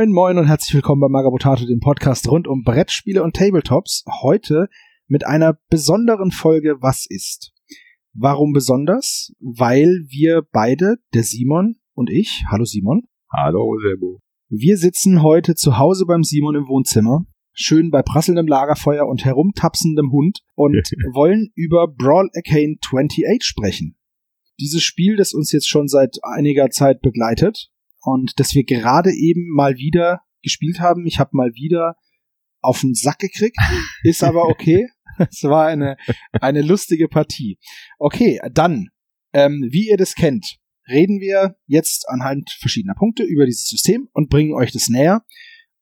Moin moin und herzlich willkommen bei Magabotato, dem Podcast rund um Brettspiele und Tabletops. Heute mit einer besonderen Folge Was ist? Warum besonders? Weil wir beide, der Simon und ich, hallo Simon. Hallo Sebo. Wir sitzen heute zu Hause beim Simon im Wohnzimmer, schön bei prasselndem Lagerfeuer und herumtapsendem Hund und wollen über Brawl Arcane 28 sprechen. Dieses Spiel, das uns jetzt schon seit einiger Zeit begleitet und das wir gerade eben mal wieder gespielt haben. Ich habe mal wieder auf den Sack gekriegt, ist aber okay. Es war eine, eine lustige Partie. Okay, dann, ähm, wie ihr das kennt, reden wir jetzt anhand verschiedener Punkte über dieses System und bringen euch das näher.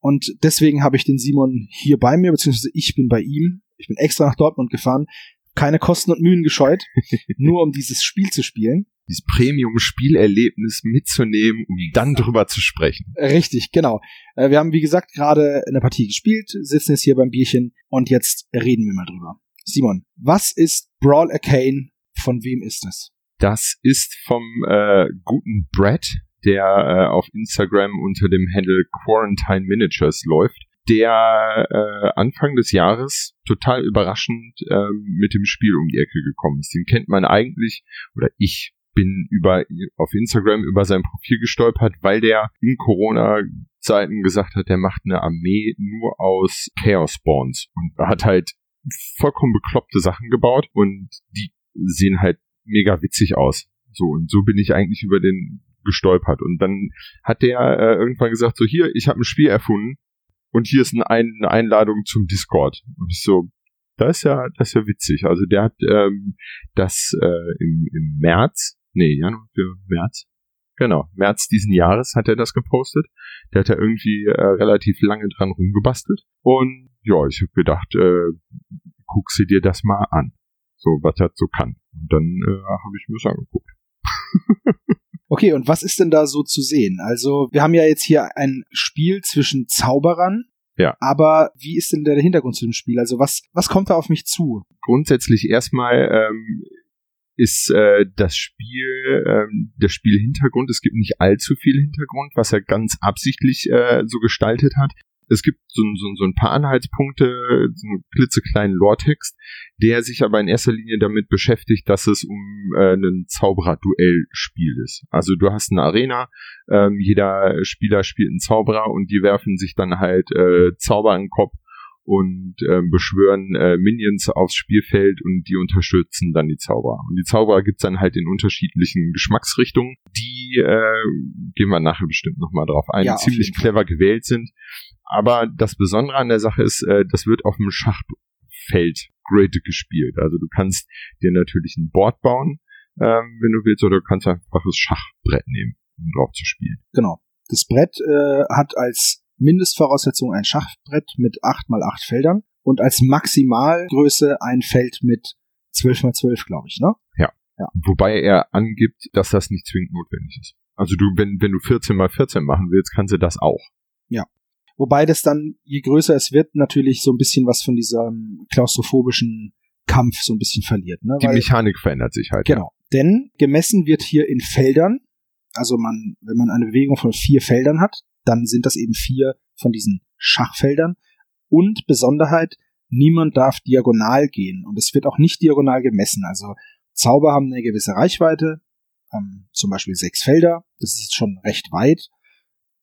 Und deswegen habe ich den Simon hier bei mir, beziehungsweise ich bin bei ihm. Ich bin extra nach Dortmund gefahren, keine Kosten und Mühen gescheut, nur um dieses Spiel zu spielen dieses Premium-Spielerlebnis mitzunehmen, um dann drüber zu sprechen. Richtig, genau. Äh, wir haben, wie gesagt, gerade eine Partie gespielt, sitzen jetzt hier beim Bierchen und jetzt reden wir mal drüber. Simon, was ist Brawl Arcane? Von wem ist es? Das ist vom äh, guten Brad, der äh, auf Instagram unter dem Handle Quarantine Miniatures läuft der äh, Anfang des Jahres total überraschend äh, mit dem Spiel um die Ecke gekommen ist. Den kennt man eigentlich, oder ich bin über auf Instagram über sein Profil gestolpert, weil der in Corona-Zeiten gesagt hat, der macht eine Armee nur aus Chaos Spawns und hat halt vollkommen bekloppte Sachen gebaut und die sehen halt mega witzig aus. So und so bin ich eigentlich über den gestolpert und dann hat der äh, irgendwann gesagt so hier, ich habe ein Spiel erfunden und hier ist eine, eine Einladung zum Discord und ich so das ist ja, das ist ja witzig. Also der hat ähm, das äh, im, im März nee, Januar für März. Genau, März diesen Jahres hat er das gepostet. Der hat da irgendwie äh, relativ lange dran rumgebastelt. Und ja, ich habe gedacht, äh, guck sie dir das mal an. So, was er so kann. Und dann äh, habe ich mir das angeguckt. okay, und was ist denn da so zu sehen? Also, wir haben ja jetzt hier ein Spiel zwischen Zauberern. Ja. Aber wie ist denn der Hintergrund zu dem Spiel? Also, was, was kommt da auf mich zu? Grundsätzlich erstmal ähm, ist äh, das Spiel, ähm, der Spielhintergrund. Es gibt nicht allzu viel Hintergrund, was er ganz absichtlich äh, so gestaltet hat. Es gibt so, so, so ein paar Anhaltspunkte, so einen klitzekleinen Lore-Text, der sich aber in erster Linie damit beschäftigt, dass es um äh, ein Zauberer-Duell-Spiel ist. Also du hast eine Arena, ähm, jeder Spieler spielt einen Zauberer und die werfen sich dann halt äh, Zauber in den Kopf und äh, beschwören äh, Minions aufs Spielfeld und die unterstützen dann die Zauberer. Und die Zauberer gibt's dann halt in unterschiedlichen Geschmacksrichtungen, die äh, gehen wir nachher bestimmt nochmal drauf ein, ja, ziemlich clever gewählt sind. Aber das Besondere an der Sache ist, äh, das wird auf dem Schachfeld Grid gespielt. Also du kannst dir natürlich ein Board bauen, ähm, wenn du willst, oder du kannst einfach das Schachbrett nehmen, um drauf zu spielen. Genau. Das Brett äh, hat als Mindestvoraussetzung ein Schachbrett mit 8 mal 8 Feldern und als Maximalgröße ein Feld mit 12 mal 12, glaube ich, ne? Ja. ja. Wobei er angibt, dass das nicht zwingend notwendig ist. Also du, wenn, wenn du 14 mal 14 machen willst, kannst du das auch. Ja. Wobei das dann, je größer es wird, natürlich so ein bisschen was von diesem klaustrophobischen Kampf so ein bisschen verliert. Ne? Die Weil, Mechanik verändert sich halt. Genau. Ja. Denn gemessen wird hier in Feldern, also man, wenn man eine Bewegung von vier Feldern hat, dann sind das eben vier von diesen Schachfeldern. Und Besonderheit, niemand darf diagonal gehen. Und es wird auch nicht diagonal gemessen. Also Zauber haben eine gewisse Reichweite, ähm, zum Beispiel sechs Felder. Das ist schon recht weit.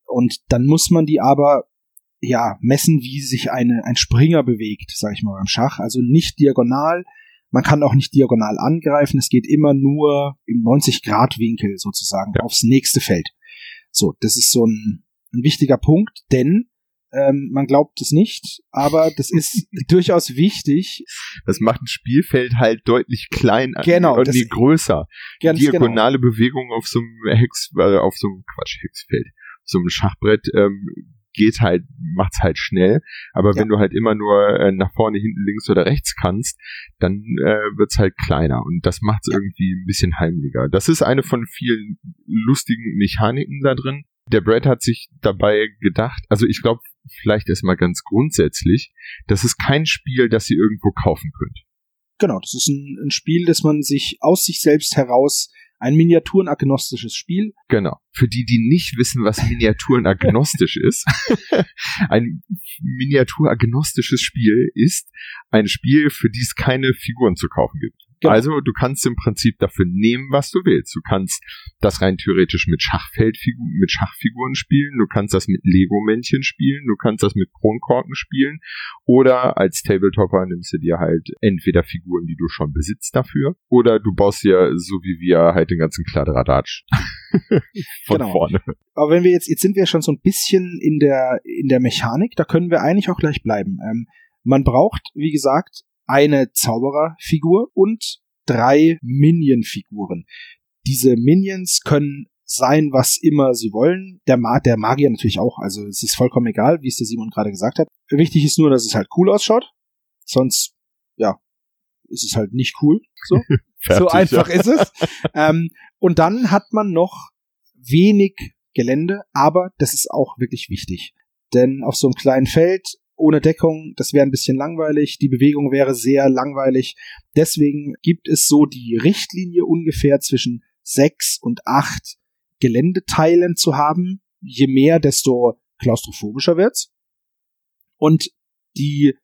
Und dann muss man die aber ja messen, wie sich eine, ein Springer bewegt, sag ich mal beim Schach. Also nicht diagonal. Man kann auch nicht diagonal angreifen. Es geht immer nur im 90-Grad-Winkel sozusagen ja. aufs nächste Feld. So, das ist so ein ein wichtiger Punkt, denn ähm, man glaubt es nicht, aber das ist durchaus wichtig. Das macht ein Spielfeld halt deutlich klein genau, und nie größer. Genau. Diagonale genau. Bewegung auf so einem Hex, äh, auf so einem Quatsch, Hexfeld, so einem Schachbrett ähm, geht halt, macht's halt schnell. Aber ja. wenn du halt immer nur äh, nach vorne, hinten, links oder rechts kannst, dann äh, wird's halt kleiner und das macht's ja. irgendwie ein bisschen heimlicher. Das ist eine von vielen lustigen Mechaniken da drin der Brad hat sich dabei gedacht, also ich glaube, vielleicht erstmal ganz grundsätzlich, das ist kein Spiel, das ihr irgendwo kaufen könnt. Genau, das ist ein, ein, Spiel, das man sich aus sich selbst heraus Ein miniaturenagnostisches Spiel. Genau. Für die, die nicht wissen, was miniaturenagnostisch ist. ein miniaturagnostisches Spiel ist ein Spiel, für die es keine Figuren zu kaufen gibt. Genau. Also du kannst im Prinzip dafür nehmen, was du willst. Du kannst das rein theoretisch mit Schachfeldfiguren, mit Schachfiguren spielen, du kannst das mit Lego-Männchen spielen, du kannst das mit Kronkorken spielen oder als Tabletopper nimmst du dir halt entweder Figuren, die du schon besitzt dafür oder du baust dir so wie wir halt den ganzen Kladderadatsch von genau. vorne. Aber wenn wir jetzt, jetzt sind wir schon so ein bisschen in der, in der Mechanik, da können wir eigentlich auch gleich bleiben. Ähm, man braucht, wie gesagt, eine Zaubererfigur und drei Minion-Figuren. Diese Minions können sein, was immer sie wollen. Der, Ma der Magier natürlich auch. Also es ist vollkommen egal, wie es der Simon gerade gesagt hat. Wichtig ist nur, dass es halt cool ausschaut. Sonst, ja, ist es halt nicht cool. So, Fertig, so einfach ja. ist es. ähm, und dann hat man noch wenig Gelände, aber das ist auch wirklich wichtig. Denn auf so einem kleinen Feld ohne Deckung, das wäre ein bisschen langweilig, die Bewegung wäre sehr langweilig. Deswegen gibt es so die Richtlinie ungefähr zwischen sechs und acht Geländeteilen zu haben. Je mehr, desto klaustrophobischer wird's. Und die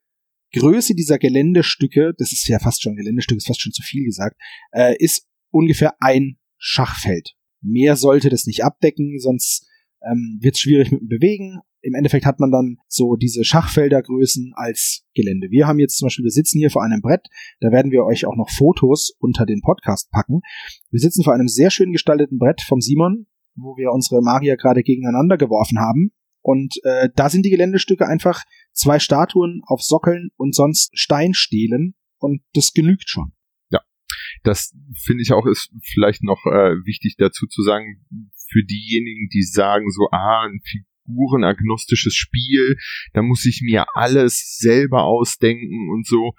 Größe dieser Geländestücke, das ist ja fast schon Geländestück, ist fast schon zu viel gesagt, äh, ist ungefähr ein Schachfeld. Mehr sollte das nicht abdecken, sonst ähm, wird es schwierig mit dem Bewegen im Endeffekt hat man dann so diese Schachfeldergrößen als Gelände. Wir haben jetzt zum Beispiel, wir sitzen hier vor einem Brett, da werden wir euch auch noch Fotos unter den Podcast packen. Wir sitzen vor einem sehr schön gestalteten Brett vom Simon, wo wir unsere Magier gerade gegeneinander geworfen haben. Und äh, da sind die Geländestücke einfach zwei Statuen auf Sockeln und sonst Steinstelen und das genügt schon. Ja, das finde ich auch ist vielleicht noch äh, wichtig dazu zu sagen, für diejenigen, die sagen so, ah, ein figurenagnostisches Spiel, da muss ich mir alles selber ausdenken und so.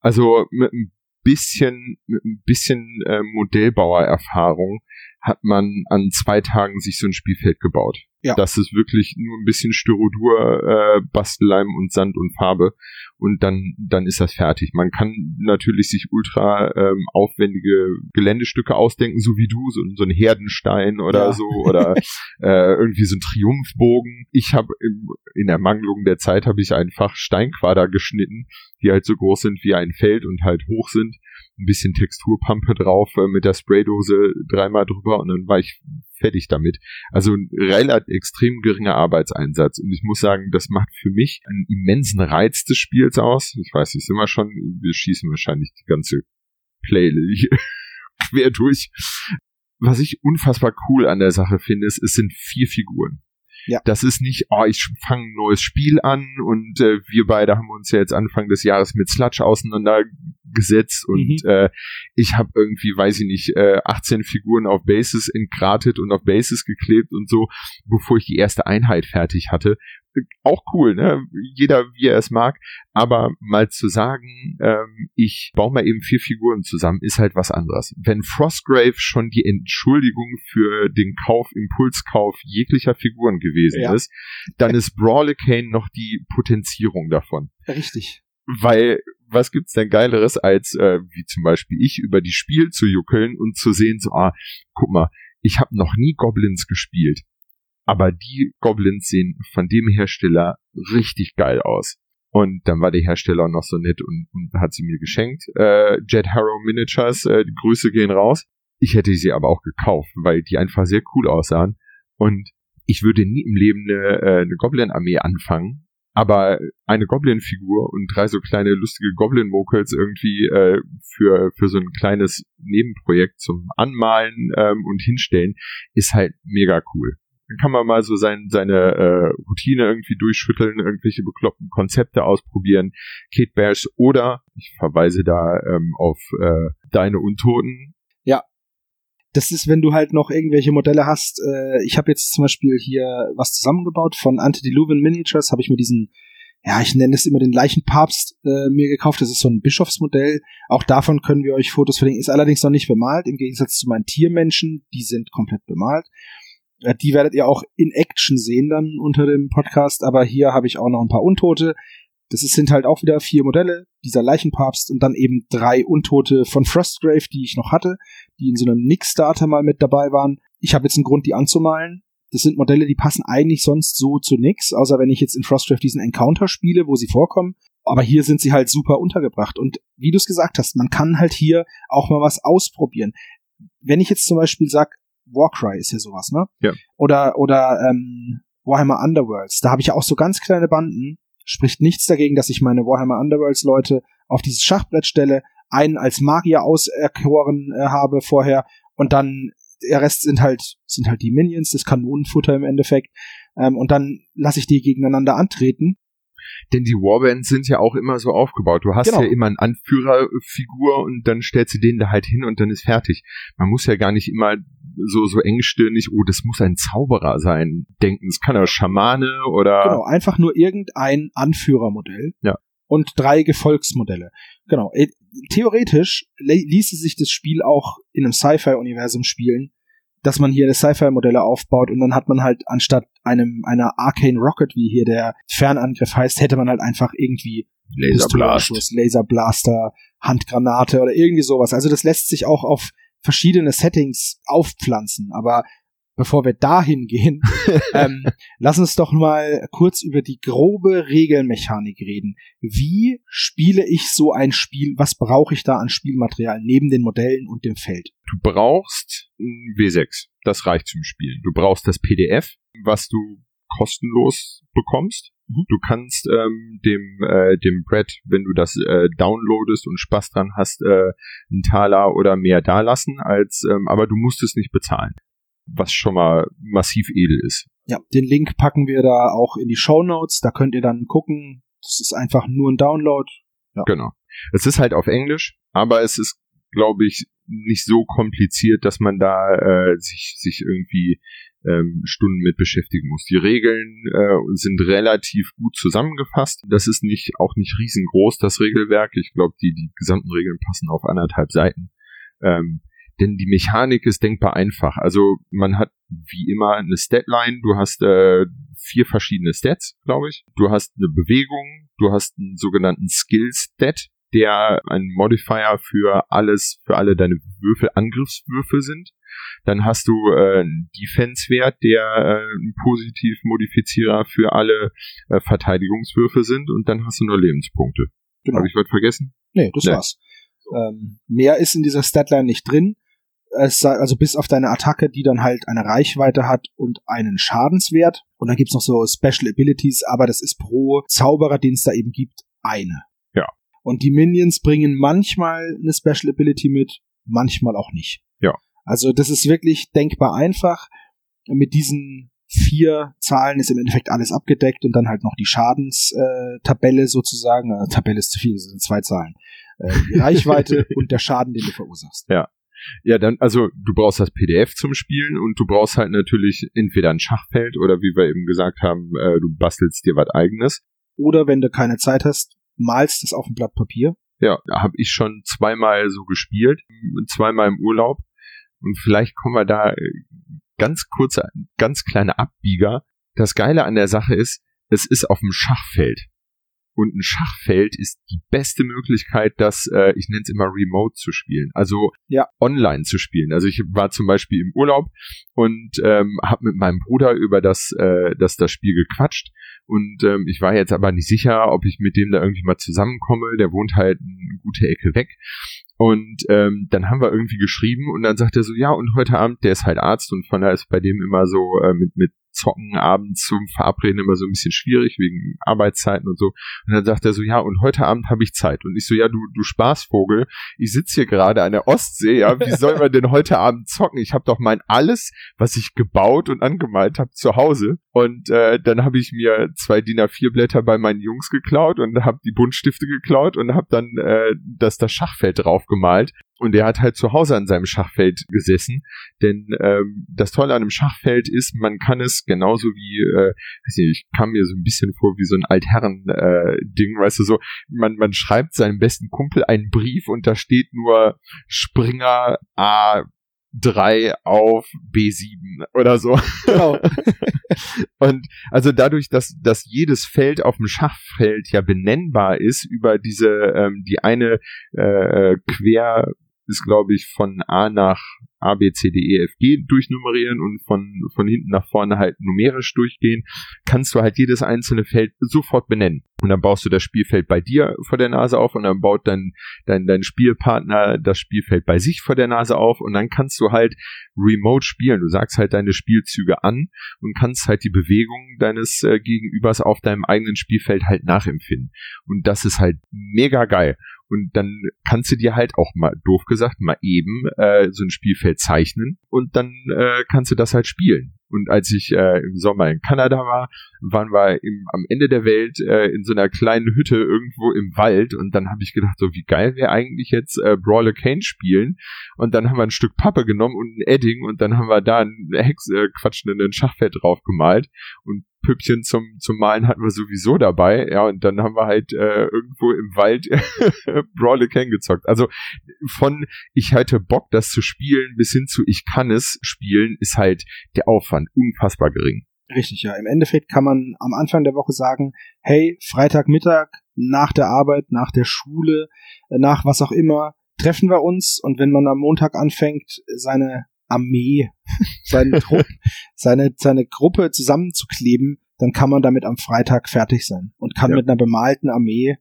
Also mit ein bisschen, mit ein bisschen äh, Modellbauererfahrung hat man an zwei Tagen sich so ein Spielfeld gebaut. Ja. Das ist wirklich nur ein bisschen Styrodur, äh, Bastelleim und Sand und Farbe und dann dann ist das fertig. Man kann natürlich sich ultra ähm, aufwendige Geländestücke ausdenken, so wie du, so, so ein Herdenstein oder ja. so oder äh, irgendwie so ein Triumphbogen. Ich habe in der Mangelung der Zeit habe ich einfach Steinquader geschnitten, die halt so groß sind wie ein Feld und halt hoch sind ein bisschen Texturpampe drauf äh, mit der Spraydose dreimal drüber und dann war ich fertig damit. Also ein relativ extrem geringer Arbeitseinsatz. Und ich muss sagen, das macht für mich einen immensen Reiz des Spiels aus. Ich weiß nicht, sind wir schon, wir schießen wahrscheinlich die ganze Playlist quer durch. Was ich unfassbar cool an der Sache finde, ist, es sind vier Figuren. Ja. Das ist nicht, oh, ich fange ein neues Spiel an und äh, wir beide haben uns ja jetzt Anfang des Jahres mit Sludge auseinandergesetzt und mhm. äh, ich habe irgendwie, weiß ich nicht, äh, 18 Figuren auf Bases entgratet und auf Bases geklebt und so, bevor ich die erste Einheit fertig hatte auch cool, ne? Jeder wie er es mag. Aber mal zu sagen, ähm, ich baue mal eben vier Figuren zusammen, ist halt was anderes. Wenn Frostgrave schon die Entschuldigung für den Kauf, Impulskauf jeglicher Figuren gewesen ja. ist, dann ist Brawlicane noch die Potenzierung davon. Richtig. Weil was gibt's denn geileres als äh, wie zum Beispiel ich über die Spiel zu juckeln und zu sehen so ah guck mal ich habe noch nie Goblins gespielt aber die Goblins sehen von dem Hersteller richtig geil aus. Und dann war der Hersteller noch so nett und, und hat sie mir geschenkt. Äh, Jet Harrow Miniatures, äh, die Grüße gehen raus. Ich hätte sie aber auch gekauft, weil die einfach sehr cool aussahen. Und ich würde nie im Leben eine, äh, eine Goblin-Armee anfangen, aber eine Goblin-Figur und drei so kleine lustige Goblin-Mokels irgendwie äh, für, für so ein kleines Nebenprojekt zum Anmalen ähm, und Hinstellen ist halt mega cool. Dann kann man mal so sein, seine äh, Routine irgendwie durchschütteln, irgendwelche bekloppten Konzepte ausprobieren. Kate Bears oder, ich verweise da ähm, auf äh, deine Untoten. Ja. Das ist, wenn du halt noch irgendwelche Modelle hast. Äh, ich habe jetzt zum Beispiel hier was zusammengebaut von Antediluvian Miniatures, habe ich mir diesen ja, ich nenne es immer den Leichenpapst äh, mir gekauft. Das ist so ein Bischofsmodell. Auch davon können wir euch Fotos verlinken. Ist allerdings noch nicht bemalt, im Gegensatz zu meinen Tiermenschen. Die sind komplett bemalt. Äh, die werdet ihr auch in Action sehen dann unter dem Podcast, aber hier habe ich auch noch ein paar Untote. Das sind halt auch wieder vier Modelle, dieser Leichenpapst und dann eben drei Untote von Frostgrave, die ich noch hatte, die in so einem Nix-Starter mal mit dabei waren. Ich habe jetzt einen Grund, die anzumalen. Das sind Modelle, die passen eigentlich sonst so zu nix, außer wenn ich jetzt in Frostgrave diesen Encounter spiele, wo sie vorkommen. Aber hier sind sie halt super untergebracht. Und wie du es gesagt hast, man kann halt hier auch mal was ausprobieren. Wenn ich jetzt zum Beispiel sag, Warcry ist ja sowas, ne? Ja. Oder, oder ähm, Warhammer Underworlds, da habe ich auch so ganz kleine Banden. Spricht nichts dagegen, dass ich meine Warhammer Underworlds Leute auf dieses Schachbrett stelle, einen als Magier auserkoren äh, habe vorher und dann der Rest sind halt sind halt die Minions, das Kanonenfutter im Endeffekt ähm, und dann lasse ich die gegeneinander antreten denn die Warbands sind ja auch immer so aufgebaut. Du hast genau. ja immer eine Anführerfigur und dann stellst du den da halt hin und dann ist fertig. Man muss ja gar nicht immer so, so engstirnig, oh, das muss ein Zauberer sein, denken. Es kann ja Schamane oder. Genau, einfach nur irgendein Anführermodell. Ja. Und drei Gefolgsmodelle. Genau. Äh, theoretisch ließe sich das Spiel auch in einem Sci-Fi-Universum spielen, dass man hier Sci-Fi-Modelle aufbaut und dann hat man halt anstatt einem einer Arcane Rocket, wie hier der Fernangriff heißt, hätte man halt einfach irgendwie Laserblast. Laserblaster, Handgranate oder irgendwie sowas. Also das lässt sich auch auf verschiedene Settings aufpflanzen, aber bevor wir dahin gehen, ähm, lass uns doch mal kurz über die grobe Regelmechanik reden. Wie spiele ich so ein Spiel? Was brauche ich da an Spielmaterial neben den Modellen und dem Feld? Du brauchst ein W6. Das reicht zum Spielen. Du brauchst das PDF, was du kostenlos bekommst. Mhm. Du kannst ähm, dem äh, dem Brett, wenn du das äh, downloadest und Spaß dran hast, äh, einen Taler oder mehr dalassen, als ähm, aber du musst es nicht bezahlen was schon mal massiv edel ist. Ja, den Link packen wir da auch in die Show Notes. Da könnt ihr dann gucken. Das ist einfach nur ein Download. Ja. Genau. Es ist halt auf Englisch, aber es ist, glaube ich, nicht so kompliziert, dass man da äh, sich, sich irgendwie ähm, Stunden mit beschäftigen muss. Die Regeln äh, sind relativ gut zusammengefasst. Das ist nicht auch nicht riesengroß, das Regelwerk. Ich glaube, die, die gesamten Regeln passen auf anderthalb Seiten. Ähm, denn die Mechanik ist denkbar einfach. Also man hat wie immer eine Statline, du hast äh, vier verschiedene Stats, glaube ich. Du hast eine Bewegung, du hast einen sogenannten Skill-Stat, der ein Modifier für alles, für alle deine Würfel, Angriffswürfel sind. Dann hast du äh, einen Defense-Wert, der äh, ein Positiv-Modifizierer für alle äh, Verteidigungswürfe sind. Und dann hast du nur Lebenspunkte. Genau. Habe ich was vergessen? Nee, das nee. war's. Ähm, mehr ist in dieser Statline nicht drin es, also bis auf deine Attacke, die dann halt eine Reichweite hat und einen Schadenswert. Und dann gibt's noch so Special Abilities, aber das ist pro Zauberer, den es da eben gibt, eine. Und die Minions bringen manchmal eine Special Ability mit, manchmal auch nicht. Ja. Also das ist wirklich denkbar einfach. Mit diesen vier Zahlen ist im Endeffekt alles abgedeckt und dann halt noch die Schadenstabelle sozusagen. Äh, Tabelle ist zu viel, das sind zwei Zahlen. Äh, die Reichweite und der Schaden, den du verursachst. Ja. Ja, dann, also du brauchst das PDF zum Spielen und du brauchst halt natürlich entweder ein Schachfeld oder wie wir eben gesagt haben, äh, du bastelst dir was eigenes. Oder wenn du keine Zeit hast, malst es auf ein Blatt Papier. Ja, habe ich schon zweimal so gespielt, zweimal im Urlaub. Und vielleicht kommen wir da äh, ganz kurz, ganz kleine Abbieger. Das Geile an der Sache ist, es ist auf dem Schachfeld. Und ein Schachfeld ist die beste Möglichkeit, das, äh, ich nenne es immer remote zu spielen, also ja. online zu spielen. Also ich war zum Beispiel im Urlaub und ähm, habe mit meinem Bruder über das, äh, das, das Spiel gequatscht. Und ähm, ich war jetzt aber nicht sicher, ob ich mit dem da irgendwie mal zusammenkomme. Der wohnt halt eine gute Ecke weg. Und ähm, dann haben wir irgendwie geschrieben und dann sagt er so, ja, und heute Abend, der ist halt Arzt und von daher ist bei dem immer so äh, mit, mit Zocken abends zum Verabreden immer so ein bisschen schwierig wegen Arbeitszeiten und so. Und dann sagt er so, ja, und heute Abend habe ich Zeit. Und ich so, ja, du, du Spaßvogel, ich sitze hier gerade an der Ostsee, ja, wie soll man denn heute Abend zocken? Ich habe doch mein alles, was ich gebaut und angemalt habe, zu Hause. Und äh, dann habe ich mir zwei DIN A4 Blätter bei meinen Jungs geklaut und habe die Buntstifte geklaut und habe dann äh, das, das Schachfeld drauf gemalt. Und er hat halt zu Hause an seinem Schachfeld gesessen. Denn ähm, das Tolle an einem Schachfeld ist, man kann es genauso wie, äh, weiß nicht, ich kam mir so ein bisschen vor wie so ein Altherren-Ding, äh, weißt du, so, man, man schreibt seinem besten Kumpel einen Brief und da steht nur Springer A 3 auf B7 oder so. Genau. und also dadurch, dass, dass jedes Feld auf dem Schachfeld ja benennbar ist über diese, ähm, die eine äh, quer ist, glaube ich, von A nach A, B, C, D, E, F, G durchnummerieren und von, von hinten nach vorne halt numerisch durchgehen, kannst du halt jedes einzelne Feld sofort benennen. Und dann baust du das Spielfeld bei dir vor der Nase auf und dann baut dein, dein, dein Spielpartner das Spielfeld bei sich vor der Nase auf und dann kannst du halt remote spielen. Du sagst halt deine Spielzüge an und kannst halt die Bewegung deines äh, Gegenübers auf deinem eigenen Spielfeld halt nachempfinden. Und das ist halt mega geil. Und dann kannst du dir halt auch mal, doof gesagt, mal eben äh, so ein Spielfeld zeichnen und dann äh, kannst du das halt spielen. Und als ich äh, im Sommer in Kanada war, waren wir im, am Ende der Welt äh, in so einer kleinen Hütte irgendwo im Wald und dann habe ich gedacht, so wie geil wäre eigentlich jetzt äh, Brawler Kane spielen. Und dann haben wir ein Stück Pappe genommen und ein Edding und dann haben wir da ein Hex äh, quatschenden Schachfeld drauf gemalt und Püppchen zum, zum Malen hatten wir sowieso dabei, ja, und dann haben wir halt äh, irgendwo im Wald Kane gezockt. Also von ich hatte Bock, das zu spielen, bis hin zu ich kann es spielen, ist halt der Aufwand unfassbar gering. Richtig, ja. Im Endeffekt kann man am Anfang der Woche sagen, hey, Freitagmittag, nach der Arbeit, nach der Schule, äh, nach was auch immer, treffen wir uns und wenn man am Montag anfängt, seine Armee, seinen Trupp, seine, seine Gruppe zusammenzukleben, dann kann man damit am Freitag fertig sein und kann ja. mit einer bemalten Armee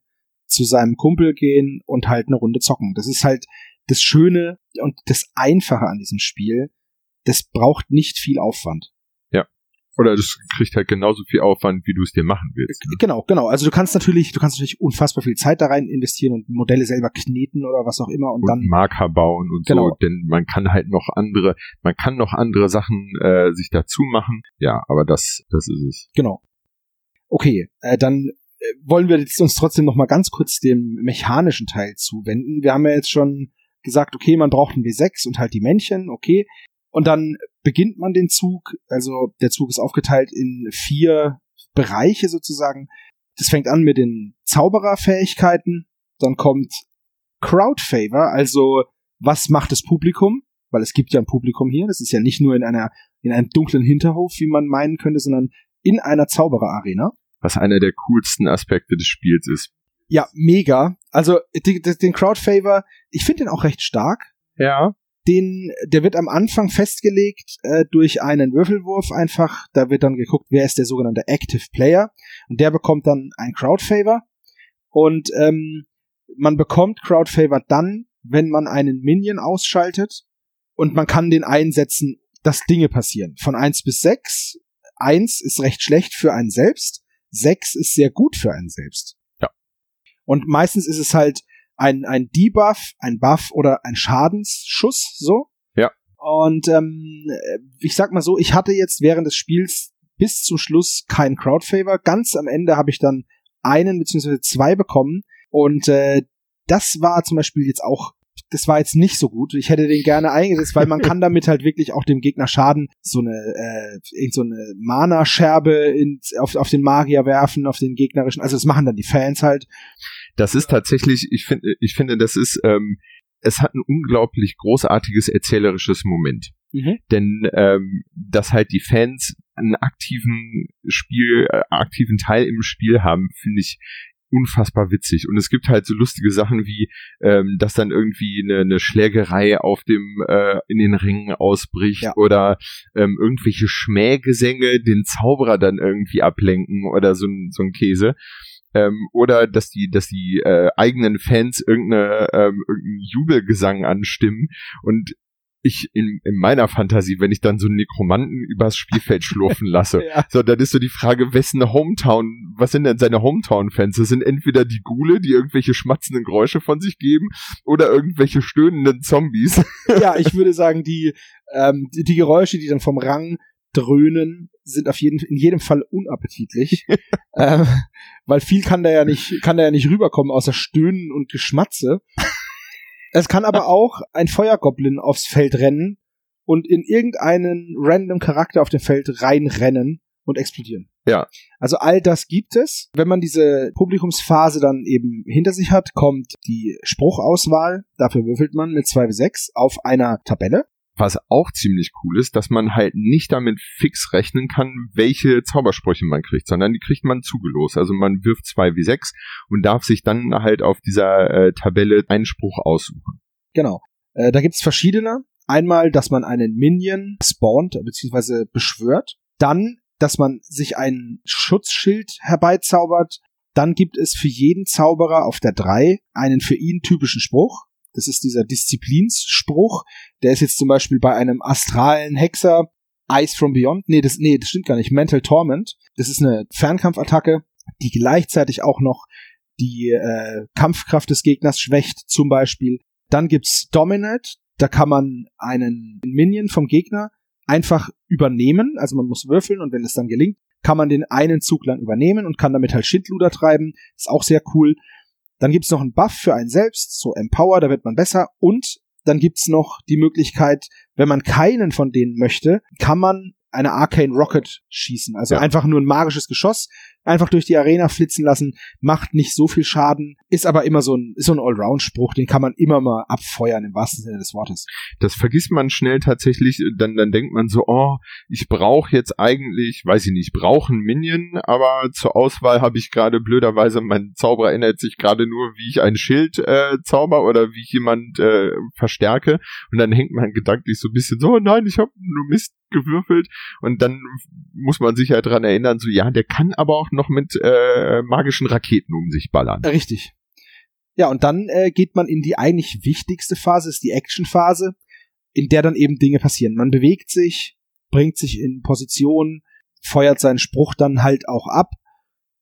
zu seinem Kumpel gehen und halt eine Runde zocken. Das ist halt das Schöne und das Einfache an diesem Spiel. Das braucht nicht viel Aufwand. Oder das kriegt halt genauso viel Aufwand, wie du es dir machen willst. Ne? Genau, genau. Also du kannst natürlich, du kannst natürlich unfassbar viel Zeit da rein investieren und Modelle selber kneten oder was auch immer und, und dann Marker bauen und genau. so, denn man kann halt noch andere, man kann noch andere Sachen äh, sich dazu machen. Ja, aber das, das ist es. Genau. Okay, äh, dann äh, wollen wir jetzt uns trotzdem noch mal ganz kurz dem mechanischen Teil zuwenden. Wir haben ja jetzt schon gesagt, okay, man braucht ein W6 und halt die Männchen, okay. Und dann beginnt man den Zug, also der Zug ist aufgeteilt in vier Bereiche sozusagen. Das fängt an mit den Zaubererfähigkeiten, dann kommt Crowd Favor, also was macht das Publikum? Weil es gibt ja ein Publikum hier, das ist ja nicht nur in einer in einem dunklen Hinterhof, wie man meinen könnte, sondern in einer Zaubererarena. Was einer der coolsten Aspekte des Spiels ist. Ja, mega. Also den Crowd Favor, ich finde den auch recht stark. Ja den, der wird am Anfang festgelegt äh, durch einen Würfelwurf einfach. Da wird dann geguckt, wer ist der sogenannte Active Player. Und der bekommt dann ein Crowd Favor. Und ähm, man bekommt Crowd Favor dann, wenn man einen Minion ausschaltet. Und man kann den einsetzen, dass Dinge passieren. Von eins bis sechs. Eins ist recht schlecht für einen selbst. Sechs ist sehr gut für einen selbst. Ja. Und meistens ist es halt ein, ein Debuff, ein Buff oder ein Schadensschuss, so. Ja. Und ähm, ich sag mal so, ich hatte jetzt während des Spiels bis zum Schluss keinen Crowdfavor. Ganz am Ende habe ich dann einen beziehungsweise zwei bekommen. Und äh, das war zum Beispiel jetzt auch das war jetzt nicht so gut. Ich hätte den gerne eingesetzt, weil man kann damit halt wirklich auch dem Gegner schaden. So eine, äh, irgend so eine Mana-Scherbe auf, auf den Magier werfen, auf den gegnerischen. Also das machen dann die Fans halt. Das ist tatsächlich, ich finde, ich finde, das ist, ähm, es hat ein unglaublich großartiges erzählerisches Moment. Mhm. Denn ähm, dass halt die Fans einen aktiven Spiel, äh, aktiven Teil im Spiel haben, finde ich unfassbar witzig. Und es gibt halt so lustige Sachen wie, ähm, dass dann irgendwie eine, eine Schlägerei auf dem äh, in den Ringen ausbricht ja. oder ähm, irgendwelche Schmähgesänge den Zauberer dann irgendwie ablenken oder so, so ein Käse ähm, oder dass die, dass die äh, eigenen Fans irgendeine, ähm, irgendeinen Jubelgesang anstimmen und ich in, in meiner Fantasie, wenn ich dann so einen Nekromanten übers Spielfeld schlurfen lasse, ja. so, dann ist so die Frage, wessen Hometown, was sind denn seine Hometown-Fans? Das sind entweder die Gule, die irgendwelche schmatzenden Geräusche von sich geben, oder irgendwelche stöhnenden Zombies. Ja, ich würde sagen, die, ähm, die, die Geräusche, die dann vom Rang dröhnen, sind auf jeden, in jedem Fall unappetitlich. äh, weil viel kann da ja nicht, kann da ja nicht rüberkommen, außer Stöhnen und Geschmatze. Es kann aber auch ein Feuergoblin aufs Feld rennen und in irgendeinen random Charakter auf dem Feld reinrennen und explodieren. Ja. Also all das gibt es. Wenn man diese Publikumsphase dann eben hinter sich hat, kommt die Spruchauswahl. Dafür würfelt man mit 2 bis 6 auf einer Tabelle was auch ziemlich cool ist, dass man halt nicht damit fix rechnen kann, welche Zaubersprüche man kriegt, sondern die kriegt man zugelost. Also man wirft zwei wie sechs und darf sich dann halt auf dieser äh, Tabelle einen Spruch aussuchen. Genau. Äh, da gibt's verschiedene. Einmal, dass man einen Minion spawnt, beziehungsweise beschwört. Dann, dass man sich ein Schutzschild herbeizaubert. Dann gibt es für jeden Zauberer auf der 3 einen für ihn typischen Spruch. Das ist dieser Disziplinsspruch. Der ist jetzt zum Beispiel bei einem astralen Hexer Ice from Beyond. Nee, das, nee, das stimmt gar nicht. Mental Torment. Das ist eine Fernkampfattacke, die gleichzeitig auch noch die äh, Kampfkraft des Gegners schwächt, zum Beispiel. Dann gibt's Dominate. Da kann man einen Minion vom Gegner einfach übernehmen. Also man muss würfeln und wenn es dann gelingt, kann man den einen Zug lang übernehmen und kann damit halt Schindluder treiben. Ist auch sehr cool. Dann gibt's noch einen Buff für einen selbst, so Empower, da wird man besser. Und dann gibt's noch die Möglichkeit, wenn man keinen von denen möchte, kann man eine Arcane Rocket schießen. Also ja. einfach nur ein magisches Geschoss, einfach durch die Arena flitzen lassen, macht nicht so viel Schaden, ist aber immer so ein, ist so ein Allround-Spruch, den kann man immer mal abfeuern im wahrsten Sinne des Wortes. Das vergisst man schnell tatsächlich, dann, dann denkt man so, oh, ich brauche jetzt eigentlich, weiß ich nicht, brauche einen Minion, aber zur Auswahl habe ich gerade blöderweise, mein Zauberer erinnert sich gerade nur, wie ich ein Schild äh, zauber oder wie ich jemand äh, verstärke und dann hängt man gedanklich so ein bisschen so, oh nein, ich habe nur Mist gewürfelt und dann muss man sich halt dran erinnern, so ja, der kann aber auch noch mit äh, magischen Raketen um sich ballern. Richtig. Ja, und dann äh, geht man in die eigentlich wichtigste Phase, ist die Action-Phase, in der dann eben Dinge passieren. Man bewegt sich, bringt sich in Position, feuert seinen Spruch dann halt auch ab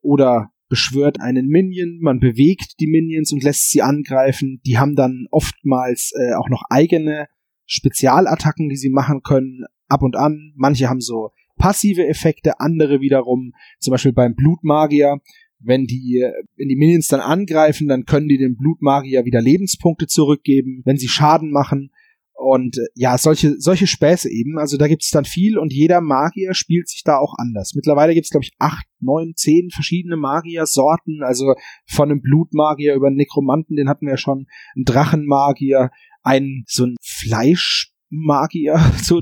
oder beschwört einen Minion, man bewegt die Minions und lässt sie angreifen. Die haben dann oftmals äh, auch noch eigene Spezialattacken, die sie machen können, ab und an. Manche haben so passive Effekte, andere wiederum, zum Beispiel beim Blutmagier, wenn die, wenn die Minions dann angreifen, dann können die dem Blutmagier wieder Lebenspunkte zurückgeben, wenn sie Schaden machen. Und äh, ja, solche, solche Späße eben. Also da gibt's dann viel und jeder Magier spielt sich da auch anders. Mittlerweile gibt's glaube ich, acht, neun, zehn verschiedene Magier-Sorten. Also von einem Blutmagier über einen Nekromanten, den hatten wir ja schon, einen Drachenmagier, ein so ein Fleisch Magier, so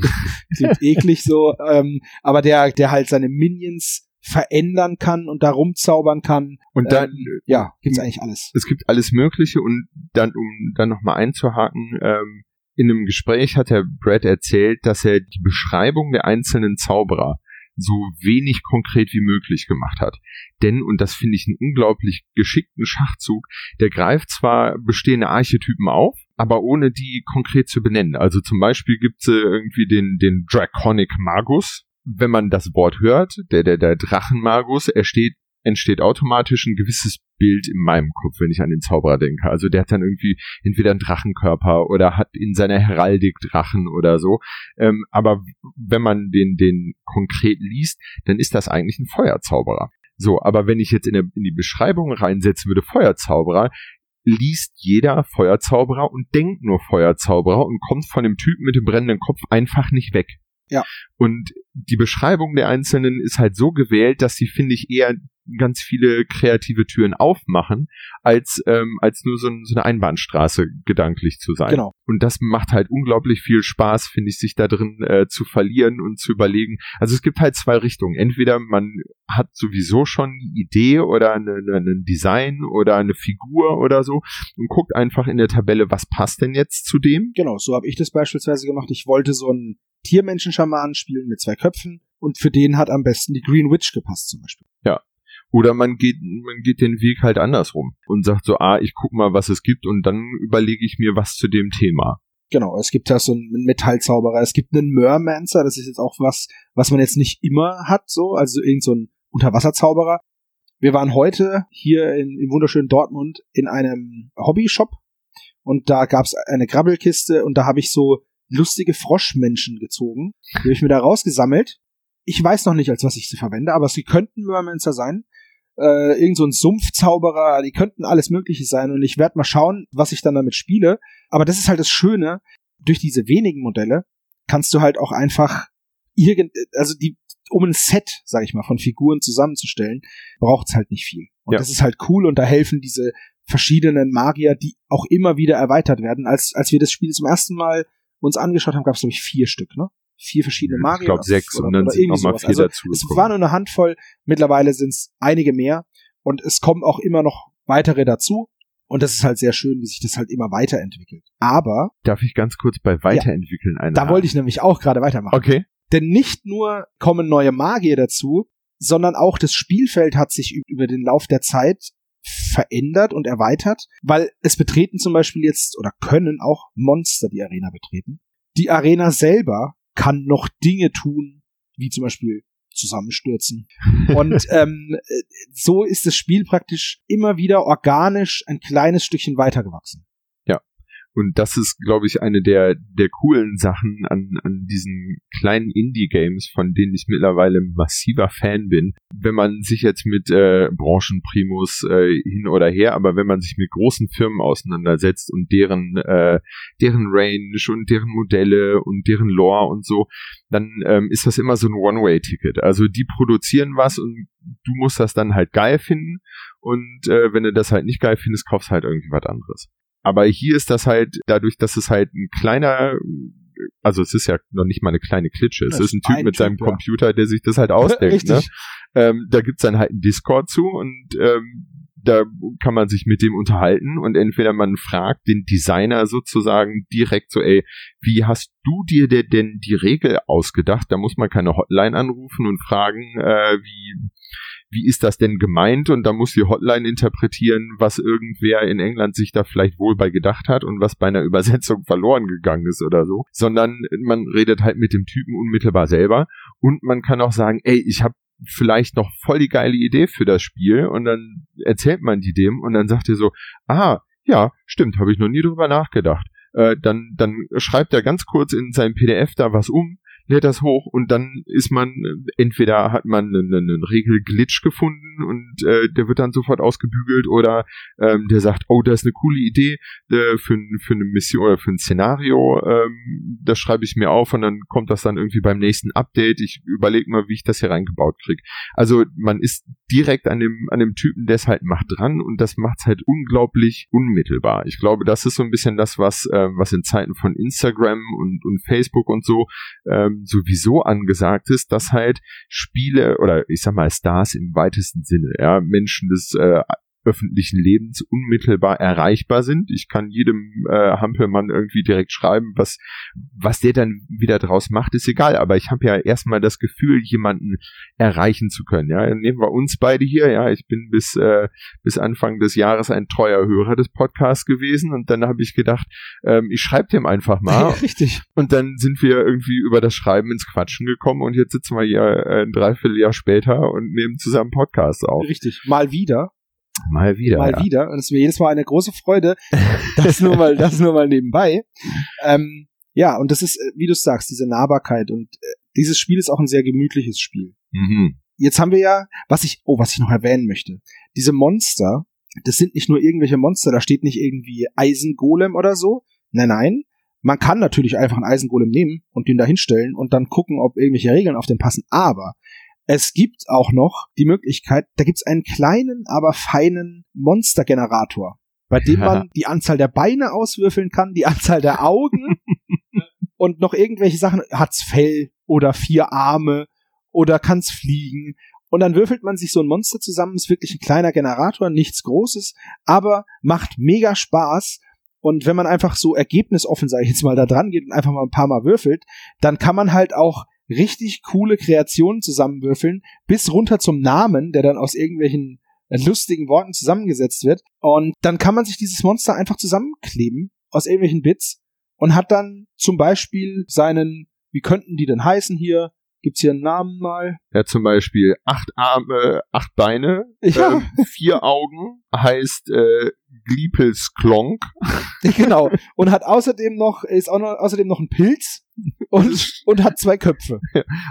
klingt eklig so, ähm, aber der, der halt seine Minions verändern kann und da rumzaubern kann. Und dann, ähm, ja, gibt's eigentlich alles. Es gibt alles Mögliche und dann, um dann nochmal einzuhaken, ähm, in einem Gespräch hat der Brad erzählt, dass er die Beschreibung der einzelnen Zauberer so wenig konkret wie möglich gemacht hat. Denn, und das finde ich einen unglaublich geschickten Schachzug, der greift zwar bestehende Archetypen auf, aber ohne die konkret zu benennen. Also zum Beispiel gibt es irgendwie den, den Draconic Magus. Wenn man das Wort hört, der, der, der Drachenmagus, er steht entsteht automatisch ein gewisses Bild in meinem Kopf, wenn ich an den Zauberer denke. Also der hat dann irgendwie entweder einen Drachenkörper oder hat in seiner Heraldik Drachen oder so. Ähm, aber wenn man den, den konkret liest, dann ist das eigentlich ein Feuerzauberer. So, aber wenn ich jetzt in, der, in die Beschreibung reinsetzen würde, Feuerzauberer, liest jeder Feuerzauberer und denkt nur Feuerzauberer und kommt von dem Typen mit dem brennenden Kopf einfach nicht weg. Ja. Und die Beschreibung der Einzelnen ist halt so gewählt, dass sie, finde ich, eher ganz viele kreative Türen aufmachen, als, ähm, als nur so, so eine Einbahnstraße gedanklich zu sein. Genau. Und das macht halt unglaublich viel Spaß, finde ich, sich da drin äh, zu verlieren und zu überlegen. Also es gibt halt zwei Richtungen. Entweder man hat sowieso schon eine Idee oder eine, eine Design oder eine Figur oder so und guckt einfach in der Tabelle, was passt denn jetzt zu dem. Genau, so habe ich das beispielsweise gemacht. Ich wollte so einen Tiermenschen-Schaman spielen mit zwei Köpfen und für den hat am besten die Green Witch gepasst zum Beispiel. Ja, oder man geht, man geht den Weg halt andersrum und sagt so, ah, ich guck mal, was es gibt und dann überlege ich mir was zu dem Thema. Genau, es gibt ja so einen Metallzauberer, es gibt einen Mermancer, das ist jetzt auch was, was man jetzt nicht immer hat, so, also irgend so ein Unterwasserzauberer. Wir waren heute hier in, im wunderschönen Dortmund in einem Hobbyshop und da gab's eine Grabbelkiste und da habe ich so lustige Froschmenschen gezogen. Die habe ich mir da rausgesammelt. Ich weiß noch nicht, als was ich sie verwende, aber sie könnten Mermancer sein äh, irgend so ein Sumpfzauberer, die könnten alles Mögliche sein und ich werde mal schauen, was ich dann damit spiele. Aber das ist halt das Schöne, durch diese wenigen Modelle kannst du halt auch einfach irgend, also die, um ein Set, sag ich mal, von Figuren zusammenzustellen, braucht's halt nicht viel. Und ja. das ist halt cool und da helfen diese verschiedenen Magier, die auch immer wieder erweitert werden. Als, als wir das Spiel zum ersten Mal uns angeschaut haben, gab es glaube ich vier Stück, ne? Vier verschiedene Magier. Ich glaube sechs oder, und dann sind irgendwie noch mal sowas. vier also, dazu. Es war nur eine Handvoll, mittlerweile sind es einige mehr und es kommen auch immer noch weitere dazu. Und das ist halt sehr schön, wie sich das halt immer weiterentwickelt. Aber Darf ich ganz kurz bei Weiterentwickeln eine da wollte ich nämlich auch gerade weitermachen. Okay. Denn nicht nur kommen neue Magier dazu, sondern auch das Spielfeld hat sich über den Lauf der Zeit verändert und erweitert, weil es betreten zum Beispiel jetzt oder können auch Monster die Arena betreten. Die Arena selber kann noch Dinge tun, wie zum Beispiel zusammenstürzen. Und ähm, so ist das Spiel praktisch immer wieder organisch ein kleines Stückchen weitergewachsen. Und das ist, glaube ich, eine der, der coolen Sachen an, an diesen kleinen Indie-Games, von denen ich mittlerweile massiver Fan bin. Wenn man sich jetzt mit äh, Branchenprimus äh, hin oder her, aber wenn man sich mit großen Firmen auseinandersetzt und deren, äh, deren Range und deren Modelle und deren Lore und so, dann ähm, ist das immer so ein One-Way-Ticket. Also die produzieren was und du musst das dann halt geil finden und äh, wenn du das halt nicht geil findest, kaufst halt irgendwie was anderes. Aber hier ist das halt, dadurch, dass es halt ein kleiner, also es ist ja noch nicht mal eine kleine Klitsche, es ist ein Typ ein mit Typ, seinem ja. Computer, der sich das halt ausdenkt. ne? Ähm, da gibt's dann halt einen Discord zu und ähm, da kann man sich mit dem unterhalten und entweder man fragt den Designer sozusagen direkt so, ey, wie hast du dir der denn die Regel ausgedacht? Da muss man keine Hotline anrufen und fragen, äh, wie wie ist das denn gemeint? Und da muss die Hotline interpretieren, was irgendwer in England sich da vielleicht wohl bei gedacht hat und was bei einer Übersetzung verloren gegangen ist oder so. Sondern man redet halt mit dem Typen unmittelbar selber und man kann auch sagen, ey, ich habe vielleicht noch voll die geile Idee für das Spiel und dann erzählt man die dem und dann sagt er so, ah, ja, stimmt, habe ich noch nie drüber nachgedacht. Äh, dann, dann schreibt er ganz kurz in seinem PDF da was um, lädt das hoch und dann ist man, äh, entweder hat man einen, einen Regelglitch gefunden und äh, der wird dann sofort ausgebügelt oder ähm, der sagt, oh, das ist eine coole Idee äh, für, für eine Mission oder für ein Szenario, ähm, das schreibe ich mir auf und dann kommt das dann irgendwie beim nächsten Update. Ich überlege mal, wie ich das hier reingebaut kriege. Also man ist direkt an dem, an dem Typen, der es halt macht, dran und das macht es halt unglaublich unmittelbar. Ich glaube, das ist so ein bisschen das, was, äh, was in Zeiten von Instagram und, und Facebook und so ähm, sowieso angesagt ist, dass halt Spiele oder ich sag mal Stars im weitesten Sinne, ja, Menschen des äh, öffentlichen Lebens unmittelbar erreichbar sind. Ich kann jedem äh, Hampelmann irgendwie direkt schreiben, was was der dann wieder draus macht, ist egal. Aber ich habe ja erstmal das Gefühl, jemanden erreichen zu können. Ja, nehmen wir uns beide hier. Ja, ich bin bis äh, bis Anfang des Jahres ein treuer Hörer des Podcasts gewesen und dann habe ich gedacht, ähm, ich schreibe dem einfach mal Richtig. und dann sind wir irgendwie über das Schreiben ins Quatschen gekommen und jetzt sitzen wir hier äh, ein Dreivierteljahr später und nehmen zusammen Podcasts auf. Richtig. Mal wieder. Mal wieder. mal ja. wieder. Und es ist mir jedes Mal eine große Freude. Das nur mal, das nur mal nebenbei. Ähm, ja, und das ist, äh, wie du sagst, diese Nahbarkeit. Und äh, dieses Spiel ist auch ein sehr gemütliches Spiel. Mhm. Jetzt haben wir ja, was ich, oh, was ich noch erwähnen möchte. Diese Monster, das sind nicht nur irgendwelche Monster, da steht nicht irgendwie Eisengolem oder so. Nein, nein. Man kann natürlich einfach einen Eisengolem nehmen und den da hinstellen und dann gucken, ob irgendwelche Regeln auf den passen. Aber es gibt auch noch die Möglichkeit, da gibt's einen kleinen, aber feinen Monstergenerator, bei dem Ja. man die Anzahl der Beine auswürfeln kann, die Anzahl der Augen und noch irgendwelche Sachen. Hat's Fell oder vier Arme oder kann's fliegen? Und dann würfelt man sich so ein Monster zusammen, ist wirklich ein kleiner Generator, nichts Großes, aber macht mega Spaß. Und wenn man einfach so ergebnisoffen, sage ich jetzt mal, da dran geht und einfach mal ein paar Mal würfelt, dann kann man halt auch richtig coole Kreationen zusammenwürfeln, bis runter zum Namen, der dann aus irgendwelchen äh, lustigen Worten zusammengesetzt wird. Und dann kann man sich dieses Monster einfach zusammenkleben aus irgendwelchen Bits und hat dann zum Beispiel seinen, wie könnten die denn heißen hier? Gibt's hier einen Namen mal? Ja, zum Beispiel acht Arme, acht Beine, Ja. ähm, vier Augen, heißt äh, Gliepels Klonk. genau. Und hat außerdem noch, ist auch noch, außerdem noch ein Pilz und, und hat zwei Köpfe.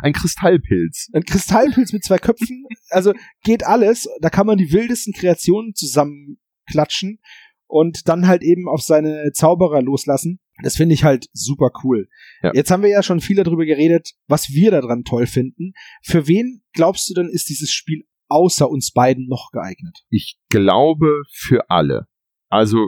Ein Kristallpilz. Ein Kristallpilz mit zwei Köpfen. Also geht alles. Da kann man die wildesten Kreationen zusammenklatschen und dann halt eben auf seine Zauberer loslassen. Das finde ich halt super cool. Ja. Jetzt haben wir ja schon viel darüber geredet, was wir daran toll finden. Für wen glaubst du denn, ist dieses Spiel außer uns beiden noch geeignet? Ich glaube für alle. Also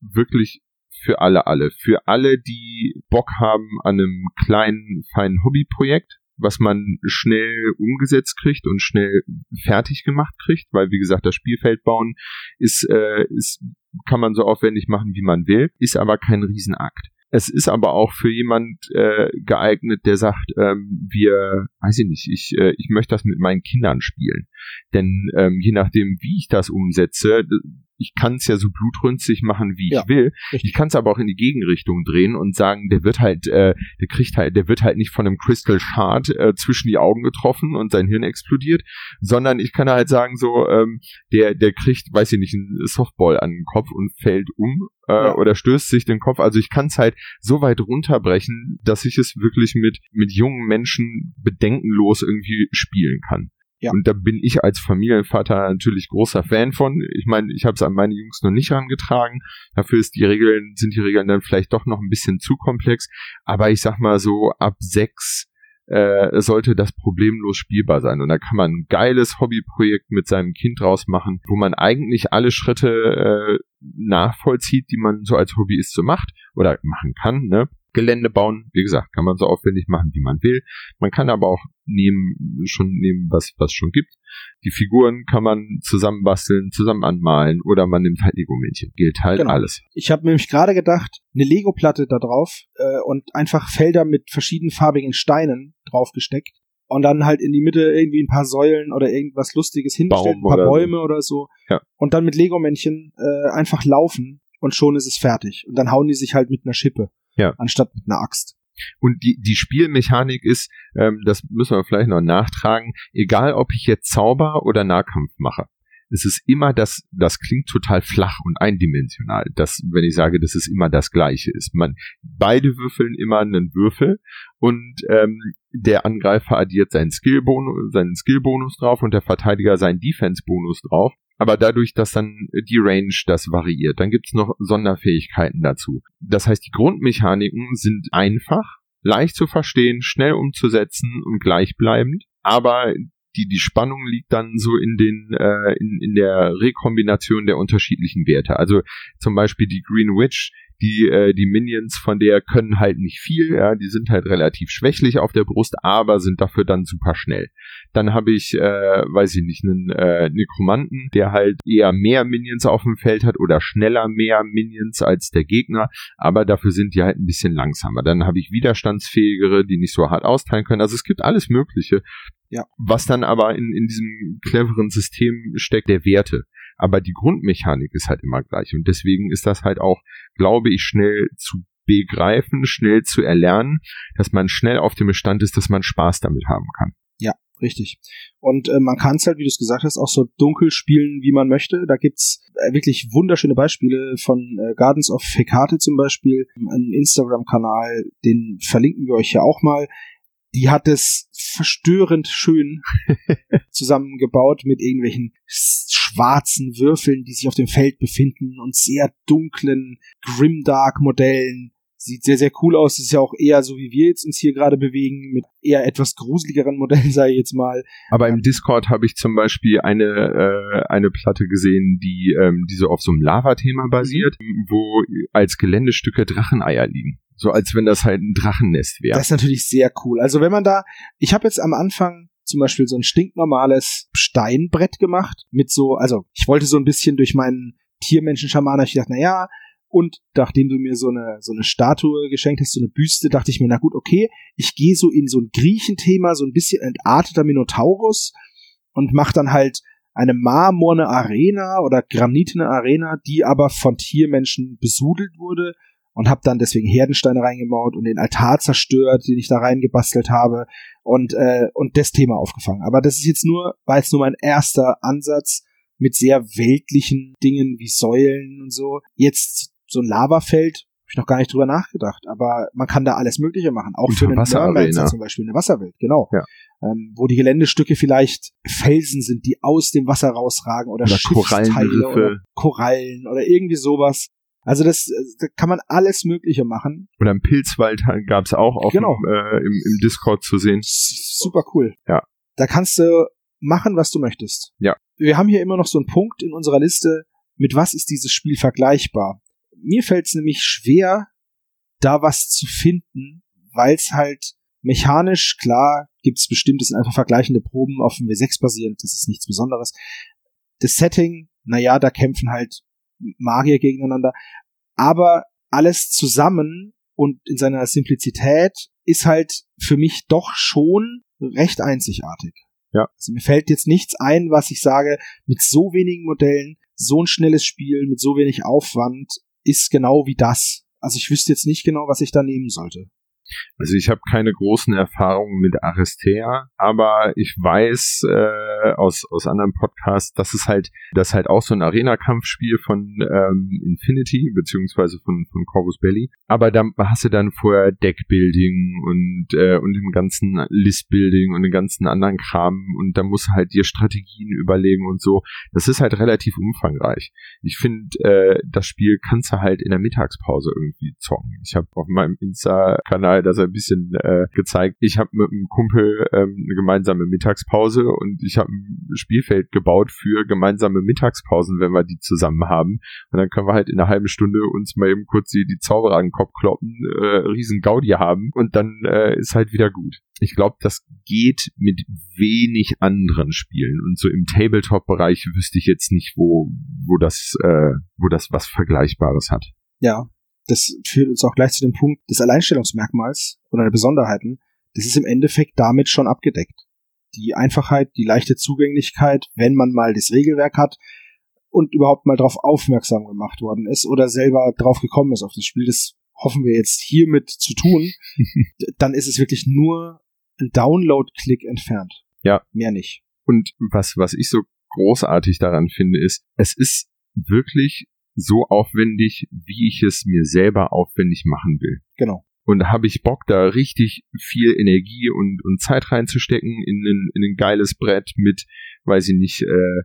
wirklich für alle, alle. Für alle, die Bock haben an einem kleinen, feinen Hobbyprojekt, was man schnell umgesetzt kriegt und schnell fertig gemacht kriegt, weil wie gesagt, das Spielfeld bauen ist, äh, ist kann man so aufwendig machen, wie man will, ist aber kein Riesenakt. Es ist aber auch für jemand äh, geeignet, der sagt, ähm, wir, weiß ich nicht, ich, äh, ich möchte das mit meinen Kindern spielen. Denn ähm, je nachdem, wie ich das umsetze, ich kann es ja so blutrünstig machen, wie ja, ich will. Richtig. Ich kann es aber auch in die Gegenrichtung drehen und sagen, der wird halt, äh, der kriegt halt, der wird halt nicht von einem Crystal Shard äh, zwischen die Augen getroffen und sein Hirn explodiert, sondern ich kann halt sagen, so, ähm, der, der kriegt, weiß ich nicht, einen Softball an den Kopf und fällt um äh, ja. oder stößt sich den Kopf. Also ich kann es halt so weit runterbrechen, dass ich es wirklich mit, mit jungen Menschen bedenkenlos irgendwie spielen kann. Ja. Und da bin ich als Familienvater natürlich großer Fan von. Ich meine, ich habe es an meine Jungs noch nicht herangetragen. Dafür ist die Regeln, sind die Regeln dann vielleicht doch noch ein bisschen zu komplex. Aber ich sag mal so, ab sechs äh, sollte das problemlos spielbar sein. Und da kann man ein geiles Hobbyprojekt mit seinem Kind draus machen, wo man eigentlich alle Schritte äh, nachvollzieht, die man so als Hobbyist so macht oder machen kann. Ne? Gelände bauen. Wie gesagt, kann man so aufwendig machen, wie man will. Man kann aber auch nehmen, schon nehmen, was, was schon gibt. Die Figuren kann man zusammenbasteln, zusammen anmalen oder man nimmt halt Lego-Männchen. Gilt halt genau. alles. Ich habe nämlich gerade gedacht, eine Lego-Platte da drauf äh, und einfach Felder mit verschiedenfarbigen Steinen draufgesteckt und dann halt in die Mitte irgendwie ein paar Säulen oder irgendwas Lustiges hingestellt, Baum ein paar Bäume oder so. Ja. Und dann mit Lego-Männchen äh, einfach laufen und schon ist es fertig. Und dann hauen die sich halt mit einer Schippe ja. anstatt mit einer Axt. Und die, die Spielmechanik ist, ähm, das müssen wir vielleicht noch nachtragen, egal ob ich jetzt Zauber oder Nahkampf mache. Es ist immer das, das klingt total flach und eindimensional, das, wenn ich sage, dass es immer das Gleiche ist. Man, beide würfeln immer einen Würfel und ähm, der Angreifer addiert seinen Skillbonus, seinen Skillbonus drauf und der Verteidiger seinen Defense-Bonus drauf aber dadurch, dass dann die Range das variiert, dann gibt's noch Sonderfähigkeiten dazu. Das heißt, die Grundmechaniken sind einfach, leicht zu verstehen, schnell umzusetzen und gleichbleibend, aber die, die Spannung liegt dann so in den äh, in, in der Rekombination der unterschiedlichen Werte. Also zum Beispiel die Green Witch die, äh, die Minions von der können halt nicht viel, ja, die sind halt relativ schwächlich auf der Brust, aber sind dafür dann super schnell. Dann habe ich, äh, weiß ich nicht, einen äh, Nekromanten, der halt eher mehr Minions auf dem Feld hat oder schneller mehr Minions als der Gegner, aber dafür sind die halt ein bisschen langsamer. Dann habe ich widerstandsfähigere, die nicht so hart austeilen können. Also es gibt alles Mögliche. Ja. Was dann aber in, in diesem cleveren System steckt, der Werte aber die Grundmechanik ist halt immer gleich und deswegen ist das halt auch, glaube ich, schnell zu begreifen, schnell zu erlernen, dass man schnell auf dem Bestand ist, dass man Spaß damit haben kann. Ja, richtig. Und äh, man kann es halt, wie du es gesagt hast, auch so dunkel spielen, wie man möchte. Da gibt's äh, wirklich wunderschöne Beispiele von äh, Gardens of Hecate zum Beispiel, ein Instagram-Kanal, den verlinken wir euch ja auch mal die hat es verstörend schön zusammengebaut mit irgendwelchen schwarzen Würfeln, die sich auf dem Feld befinden und sehr dunklen Grimdark-Modellen. Sieht sehr, sehr cool aus. Das ist ja auch eher so, wie wir jetzt uns hier gerade bewegen, mit eher etwas gruseligeren Modellen, sage ich jetzt mal. Aber im Discord habe ich zum Beispiel eine, äh, eine Platte gesehen, die, ähm, die so auf so einem Lava-Thema basiert, wo als Geländestücke Dracheneier liegen. So als wenn das halt ein Drachennest wäre. Das ist natürlich sehr cool. Also wenn man da, ich habe jetzt am Anfang zum Beispiel so ein stinknormales Steinbrett gemacht mit so, also ich wollte so ein bisschen durch meinen Tiermenschen-Schaman, ich dachte, na ja, und nachdem du mir so eine, so eine Statue geschenkt hast, so eine Büste, dachte ich mir, na gut, okay, ich gehe so in so ein Griechenthema, so ein bisschen entarteter Minotaurus und mach dann halt eine marmorne Arena oder granitene Arena, die aber von Tiermenschen besudelt wurde und habe dann deswegen Herdensteine reingemauert und den Altar zerstört, den ich da reingebastelt habe und äh, und das Thema aufgefangen. Aber das ist jetzt nur, war jetzt nur mein erster Ansatz mit sehr weltlichen Dingen wie Säulen und so. Jetzt so ein Lavafeld, habe ich noch gar nicht drüber nachgedacht, aber man kann da alles Mögliche machen, auch für einen Wasserarena zum Beispiel eine Wasserwelt, genau. Ja. Ähm, wo die Geländestücke vielleicht Felsen sind, die aus dem Wasser rausragen oder, oder Schiffsteile oder Korallen oder irgendwie sowas. Also das, da kann man alles Mögliche machen. Oder im Pilzwald gab es auch auf genau. dem, äh, im, im Discord zu sehen. Super cool. Ja. Da kannst du machen, was du möchtest. Ja. Wir haben hier immer noch so einen Punkt in unserer Liste, mit was ist dieses Spiel vergleichbar? mir fällt es nämlich schwer, da was zu finden, weil es halt mechanisch, klar, gibt es bestimmt, das sind einfach vergleichende Proben auf dem W6 basierend, das ist nichts Besonderes. Das Setting, naja, da kämpfen halt Magier gegeneinander, aber alles zusammen und in seiner Simplizität ist halt für mich doch schon recht einzigartig. Ja. Also mir fällt jetzt nichts ein, was ich sage, mit so wenigen Modellen, so ein schnelles Spiel, mit so wenig Aufwand, ist genau wie das. Also ich wüsste jetzt nicht genau, was ich da nehmen sollte. Also ich habe keine großen Erfahrungen mit Aristea, aber ich weiß äh, aus aus anderen Podcasts, dass es halt das halt auch so ein Arena-Kampfspiel von ähm, Infinity beziehungsweise von von Corvus Belly. Aber da hast du dann vorher Deckbuilding und äh, und dem ganzen Listbuilding und den ganzen anderen Kram und da musst du halt dir Strategien überlegen und so. Das ist halt relativ umfangreich. Ich finde, äh, das Spiel kannst du halt in der Mittagspause irgendwie zocken. Ich habe auf meinem Insta-Kanal mal, dass er ein bisschen äh, gezeigt. Ich habe mit einem Kumpel ähm, eine gemeinsame Mittagspause und ich habe ein Spielfeld gebaut für gemeinsame Mittagspausen, wenn wir die zusammen haben. Und dann können wir halt in einer halben Stunde uns mal eben kurz die, die Zauberer an den Kopf kloppen, äh, riesen Gaudi haben und dann äh, ist halt wieder gut. Ich glaube, das geht mit wenig anderen Spielen und so im Tabletop-Bereich wüsste ich jetzt nicht, wo wo das äh, wo das was Vergleichbares hat. Ja, das führt uns auch gleich zu dem Punkt des Alleinstellungsmerkmals oder der Besonderheiten. Das ist im Endeffekt damit schon abgedeckt. Die Einfachheit, die leichte Zugänglichkeit, wenn man mal das Regelwerk hat und überhaupt mal darauf aufmerksam gemacht worden ist oder selber drauf gekommen ist auf das Spiel, das hoffen wir jetzt hiermit zu tun, dann ist es wirklich nur ein Download-Klick entfernt. Ja. Mehr nicht. Und was, was ich so großartig daran finde, ist, es ist wirklich so aufwendig, wie ich es mir selber aufwendig machen will. Genau. Und da habe ich Bock, da richtig viel Energie und, und Zeit reinzustecken in ein, in ein geiles Brett mit, weiß ich nicht, äh,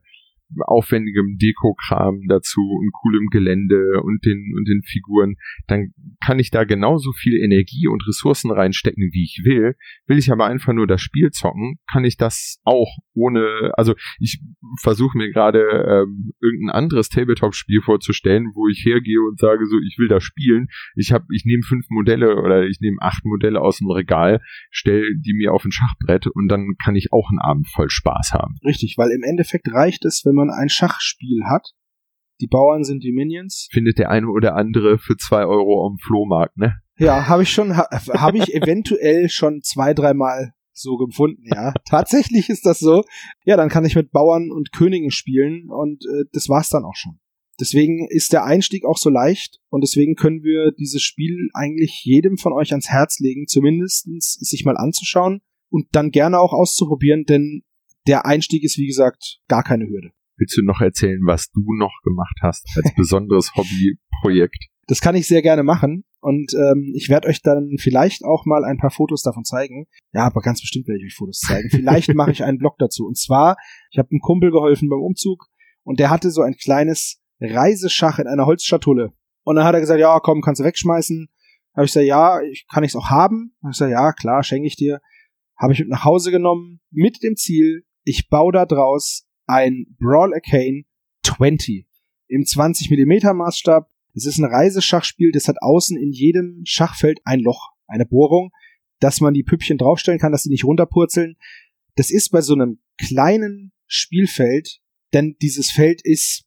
aufwendigem Dekokram dazu und coolem Gelände und den und den Figuren, dann kann ich da genauso viel Energie und Ressourcen reinstecken, wie ich will. Will ich aber einfach nur das Spiel zocken, kann ich das auch ohne, also ich versuche mir gerade ähm, irgendein anderes Tabletop-Spiel vorzustellen, wo ich hergehe und sage so, ich will das spielen. Ich habe, ich nehme fünf Modelle oder ich nehme acht Modelle aus dem Regal, stell die mir auf ein Schachbrett und dann kann ich auch einen Abend voll Spaß haben. Richtig, weil im Endeffekt reicht es, wenn man ein Schachspiel hat. Die Bauern sind die Minions. Findet der eine oder andere für zwei Euro am Flohmarkt, ne? Ja, habe ich schon, ha, habe ich eventuell schon zwei, dreimal so gefunden, ja. Tatsächlich ist das so. Ja, dann kann ich mit Bauern und Königen spielen und äh, das war's dann auch schon. Deswegen ist der Einstieg auch so leicht und deswegen können wir dieses Spiel eigentlich jedem von euch ans Herz legen, zumindestens sich mal anzuschauen und dann gerne auch auszuprobieren, denn der Einstieg ist wie gesagt gar keine Hürde. Willst du noch erzählen, was du noch gemacht hast als besonderes Hobbyprojekt? Das kann ich sehr gerne machen und ähm, ich werde euch dann vielleicht auch mal ein paar Fotos davon zeigen. Ja, aber ganz bestimmt werde ich euch Fotos zeigen. Vielleicht mache ich einen Blog dazu. Und zwar, ich habe einem Kumpel geholfen beim Umzug und der hatte so ein kleines Reiseschach in einer Holzschatulle. Und dann hat er gesagt, ja, komm, kannst du wegschmeißen. Habe ich gesagt, ja, ich, kann ich es auch haben? Habe ich gesagt, ja, klar, schenke ich dir. Habe ich mit nach Hause genommen mit dem Ziel, ich baue da draus ein Brawl Arcane 20 im 20 mm Maßstab. Das ist ein Reiseschachspiel, das hat außen in jedem Schachfeld ein Loch, eine Bohrung, dass man die Püppchen draufstellen kann, dass sie nicht runterpurzeln. Das ist bei so einem kleinen Spielfeld, denn dieses Feld ist,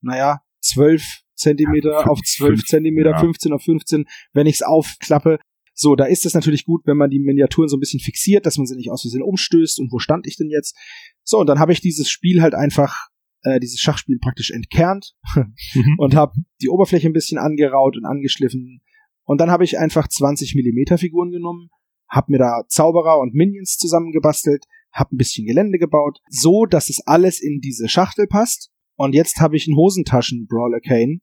naja, 12 Zentimeter ja, auf 12 Zentimeter, ja. 15 auf 15. Wenn ich es aufklappe, so, da ist es natürlich gut, wenn man die Miniaturen so ein bisschen fixiert, dass man sie nicht aus Versehen umstößt und wo stand ich denn jetzt? So, und dann habe ich dieses Spiel halt einfach, äh, dieses Schachspiel praktisch entkernt und habe die Oberfläche ein bisschen angeraut und angeschliffen. Und dann habe ich einfach 20 Millimeter Figuren genommen, habe mir da Zauberer und Minions zusammengebastelt, habe ein bisschen Gelände gebaut, so dass es alles in diese Schachtel passt. Und jetzt habe ich einen Hosentaschen-Brawler Kane,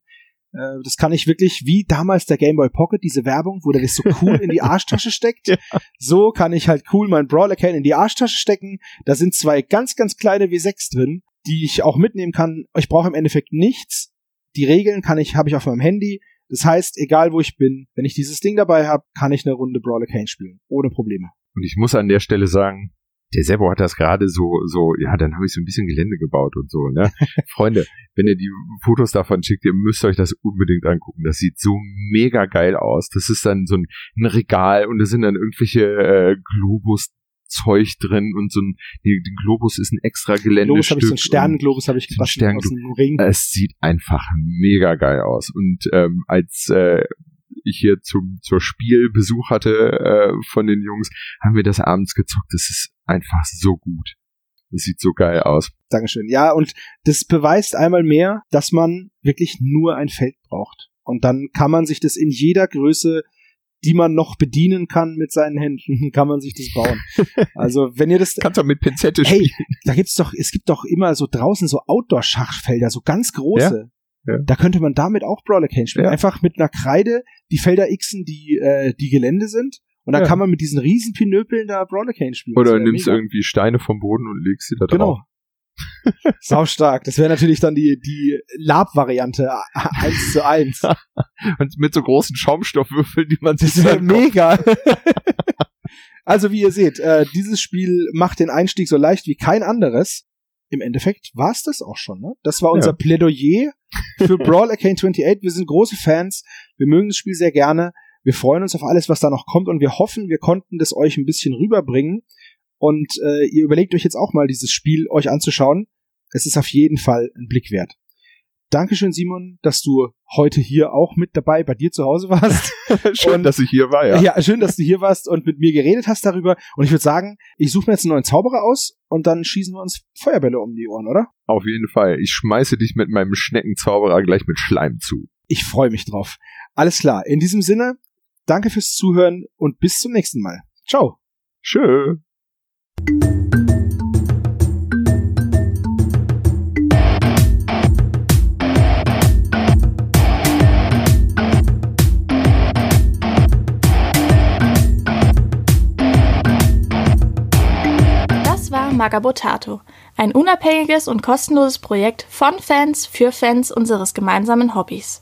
das kann ich wirklich, wie damals der Game Boy Pocket, diese Werbung, wo der das so cool in die Arschtasche steckt. ja. So kann ich halt cool mein Brawler Can in die Arschtasche stecken. Da sind zwei ganz, ganz kleine W6 drin, die ich auch mitnehmen kann. Ich brauche im Endeffekt nichts. Die Regeln kann ich, habe ich auf meinem Handy. Das heißt, egal wo ich bin, wenn ich dieses Ding dabei habe, kann ich eine Runde Brawler Cane spielen. Ohne Probleme. Und ich muss an der Stelle sagen, der Sebo hat das gerade so, so, ja, dann habe ich so ein bisschen Gelände gebaut und so, ne? Freunde, wenn ihr die Fotos davon schickt, ihr müsst euch das unbedingt angucken. Das sieht so mega geil aus. Das ist dann so ein, ein Regal und da sind dann irgendwelche äh, Globus Zeug drin und so ein, den Globus ist ein extra Geländestück. Globus habe ich, so einen Sternenglobus habe ich gebastelt Stern aus dem Ring. Es sieht einfach mega geil aus und ähm, als äh, ich hier zum zur Spielbesuch hatte äh, von den Jungs, haben wir das abends gezockt. Das ist einfach so gut. Das sieht so geil aus. Dankeschön. Ja, und das beweist einmal mehr, dass man wirklich nur ein Feld braucht. Und dann kann man sich das in jeder Größe die man noch bedienen kann mit seinen Händen, kann man sich das bauen. Also wenn ihr das kannst du mit Pinzette hey, spielen. da gibt's doch, es gibt doch immer so draußen so Outdoor-Schachfelder, so ganz große. Ja? Ja. Da könnte man damit auch Brawler Cane spielen. Ja. Einfach mit einer Kreide die Felder xen, die äh, die Gelände sind. Und dann kann man mit diesen riesen Pinöpeln da Brawler Cane spielen. Oder nimmst mega. irgendwie Steine vom Boden und legst sie da genau. drauf. Sau stark. Das wäre natürlich dann die, die Lab-Variante eins zu eins. Und mit so großen Schaumstoffwürfeln, die man sich. Das wäre mega. also, wie ihr seht, äh, dieses Spiel macht den Einstieg so leicht wie kein anderes. Im Endeffekt war es das auch schon. Ne? Das war unser ja. Plädoyer für Brawl Arcane 28. Wir sind große Fans. Wir mögen das Spiel sehr gerne. Wir freuen uns auf alles, was da noch kommt und wir hoffen, wir konnten das euch ein bisschen rüberbringen. Und äh, ihr überlegt euch jetzt auch mal, dieses Spiel euch anzuschauen. Es ist auf jeden Fall ein Blick wert. Dankeschön, Simon, dass du heute hier auch mit dabei bei dir zu Hause warst. schön, und, dass ich hier war, ja. Ja, schön, dass du hier warst und mit mir geredet hast darüber. Und ich würde sagen, ich suche mir jetzt einen neuen Zauberer aus und dann schießen wir uns Feuerbälle um die Ohren, oder? Auf jeden Fall. Ich schmeiße dich mit meinem Schneckenzauberer gleich mit Schleim zu. Ich freue mich drauf. Alles klar. In diesem Sinne, danke fürs Zuhören und bis zum nächsten Mal. Ciao. Tschö. Das war Magabotato, ein unabhängiges und kostenloses Projekt von Fans für Fans unseres gemeinsamen Hobbys.